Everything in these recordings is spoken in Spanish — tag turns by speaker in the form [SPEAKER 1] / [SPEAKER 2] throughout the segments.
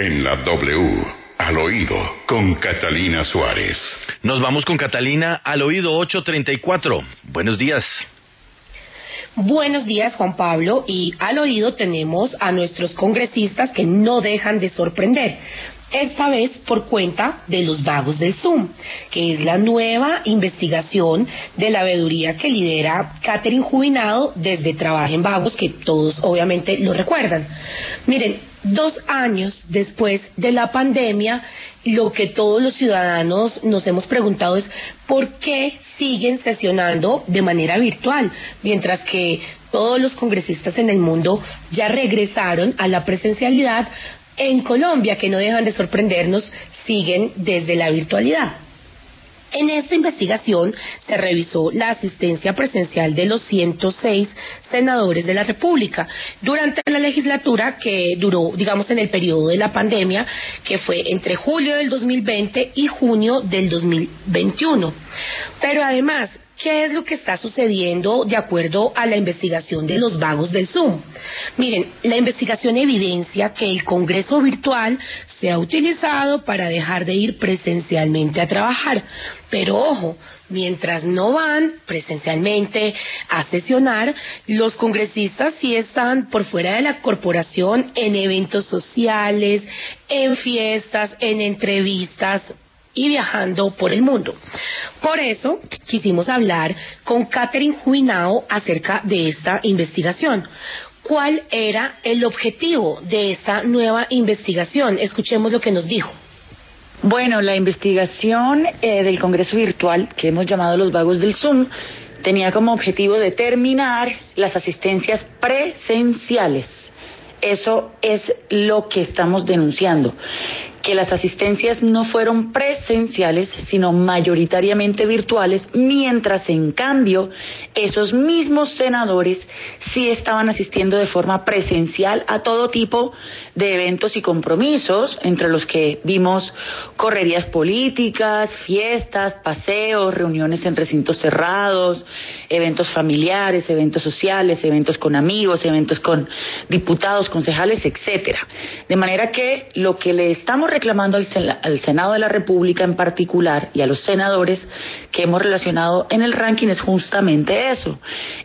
[SPEAKER 1] En la W, al oído, con Catalina Suárez.
[SPEAKER 2] Nos vamos con Catalina al oído 834. Buenos días.
[SPEAKER 3] Buenos días, Juan Pablo. Y al oído tenemos a nuestros congresistas que no dejan de sorprender. Esta vez por cuenta de los vagos del Zoom, que es la nueva investigación de la veeduría que lidera Catherine Jubinado desde Trabajo en Vagos, que todos obviamente lo recuerdan. Miren, dos años después de la pandemia, lo que todos los ciudadanos nos hemos preguntado es por qué siguen sesionando de manera virtual, mientras que todos los congresistas en el mundo ya regresaron a la presencialidad en Colombia, que no dejan de sorprendernos, siguen desde la virtualidad. En esta investigación se revisó la asistencia presencial de los 106 senadores de la República durante la legislatura que duró, digamos, en el periodo de la pandemia, que fue entre julio del 2020 y junio del 2021. Pero además, ¿Qué es lo que está sucediendo de acuerdo a la investigación de los vagos del Zoom? Miren, la investigación evidencia que el Congreso virtual se ha utilizado para dejar de ir presencialmente a trabajar. Pero ojo, mientras no van presencialmente a sesionar, los congresistas sí están por fuera de la corporación en eventos sociales, en fiestas, en entrevistas, y viajando por el mundo. Por eso quisimos hablar con Catherine Juinao acerca de esta investigación. ¿Cuál era el objetivo de esta nueva investigación? Escuchemos lo que nos dijo.
[SPEAKER 4] Bueno, la investigación eh, del Congreso Virtual, que hemos llamado Los Vagos del Zoom, tenía como objetivo determinar las asistencias presenciales. Eso es lo que estamos denunciando que las asistencias no fueron presenciales, sino mayoritariamente virtuales, mientras en cambio esos mismos senadores sí estaban asistiendo de forma presencial a todo tipo de eventos y compromisos, entre los que vimos correrías políticas, fiestas, paseos, reuniones en recintos cerrados, eventos familiares, eventos sociales, eventos con amigos, eventos con diputados, concejales, etcétera. De manera que lo que le estamos reclamando al, Senado de la República en particular y a los senadores que hemos relacionado en el ranking es justamente eso.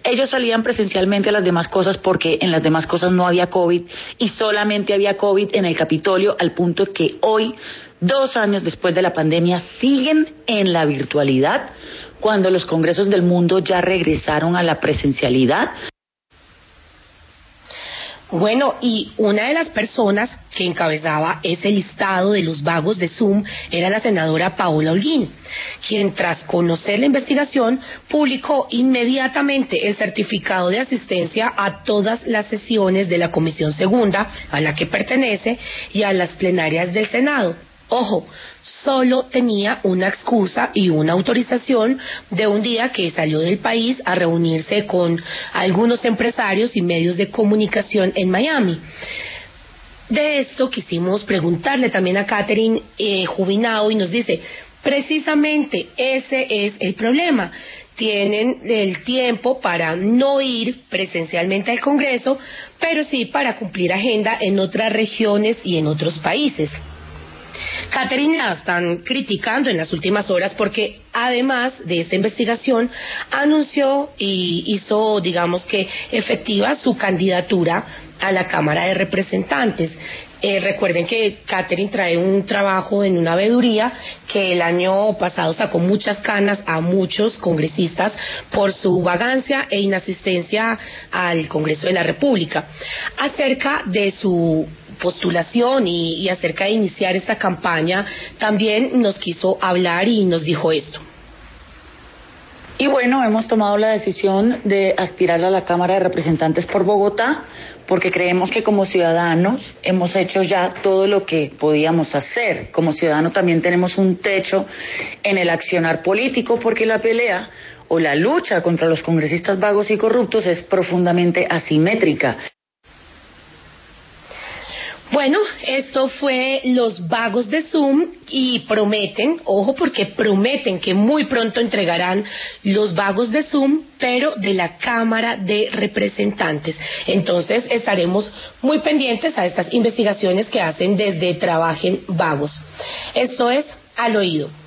[SPEAKER 4] Ellos salían presencialmente a las demás cosas porque en las demás cosas no había COVID y solamente había COVID en el Capitolio al punto que hoy, dos años después de la pandemia, siguen en la virtualidad cuando los congresos del mundo ya regresaron a la presencialidad.
[SPEAKER 3] Bueno, y una de las personas que encabezaba ese listado de los vagos de Zoom era la senadora Paola Holguín, quien tras conocer la investigación publicó inmediatamente el certificado de asistencia a todas las sesiones de la Comisión Segunda, a la que pertenece, y a las plenarias del Senado. Ojo, solo tenía una excusa y una autorización de un día que salió del país a reunirse con algunos empresarios y medios de comunicación en Miami. De esto quisimos preguntarle también a Catherine eh, Jubinao y nos dice, precisamente ese es el problema. Tienen el tiempo para no ir presencialmente al Congreso, pero sí para cumplir agenda en otras regiones y en otros países. Catherine la están criticando en las últimas horas porque además de esta investigación anunció y hizo, digamos que, efectiva su candidatura a la Cámara de Representantes. Eh, recuerden que Catherine trae un trabajo en una veeduría que el año pasado sacó muchas canas a muchos congresistas por su vagancia e inasistencia al Congreso de la República. Acerca de su postulación y, y acerca de iniciar esta campaña, también nos quiso hablar y nos dijo esto.
[SPEAKER 4] Y bueno, hemos tomado la decisión de aspirar a la Cámara de Representantes por Bogotá porque creemos que como ciudadanos hemos hecho ya todo lo que podíamos hacer. Como ciudadanos también tenemos un techo en el accionar político porque la pelea o la lucha contra los congresistas vagos y corruptos es profundamente asimétrica.
[SPEAKER 3] Bueno, esto fue los vagos de Zoom y prometen, ojo porque prometen que muy pronto entregarán los vagos de Zoom, pero de la Cámara de Representantes. Entonces estaremos muy pendientes a estas investigaciones que hacen desde Trabajen Vagos. Esto es al oído.